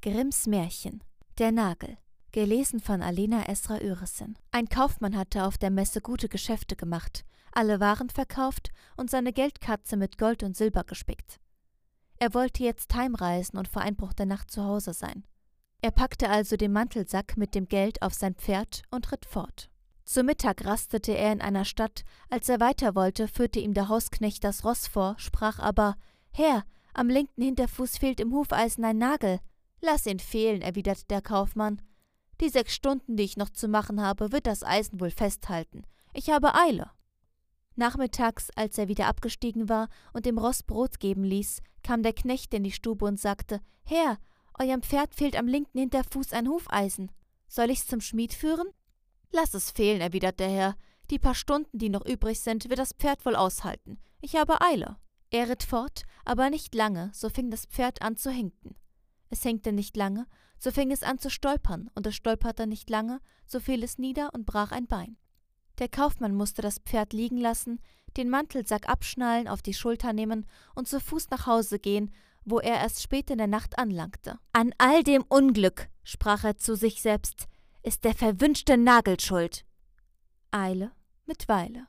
Grimms Märchen Der Nagel Gelesen von Alena Esra Öresson. Ein Kaufmann hatte auf der Messe gute Geschäfte gemacht, alle Waren verkauft und seine Geldkatze mit Gold und Silber gespickt. Er wollte jetzt heimreisen und vor Einbruch der Nacht zu Hause sein. Er packte also den Mantelsack mit dem Geld auf sein Pferd und ritt fort. Zu Mittag rastete er in einer Stadt, als er weiter wollte, führte ihm der Hausknecht das Ross vor, sprach aber Herr, am linken Hinterfuß fehlt im Hufeisen ein Nagel. Lass ihn fehlen, erwiderte der Kaufmann. Die sechs Stunden, die ich noch zu machen habe, wird das Eisen wohl festhalten. Ich habe Eile. Nachmittags, als er wieder abgestiegen war und dem Ross Brot geben ließ, kam der Knecht in die Stube und sagte: Herr, eurem Pferd fehlt am linken Hinterfuß ein Hufeisen. Soll ich's zum Schmied führen? Lass es fehlen, erwiderte der Herr. Die paar Stunden, die noch übrig sind, wird das Pferd wohl aushalten. Ich habe Eile. Er ritt fort, aber nicht lange, so fing das Pferd an zu hinken. Es hinkte nicht lange, so fing es an zu stolpern, und es stolperte nicht lange, so fiel es nieder und brach ein Bein. Der Kaufmann musste das Pferd liegen lassen, den Mantelsack abschnallen, auf die Schulter nehmen und zu Fuß nach Hause gehen, wo er erst spät in der Nacht anlangte. An all dem Unglück, sprach er zu sich selbst, ist der verwünschte Nagel schuld. Eile mit Weile.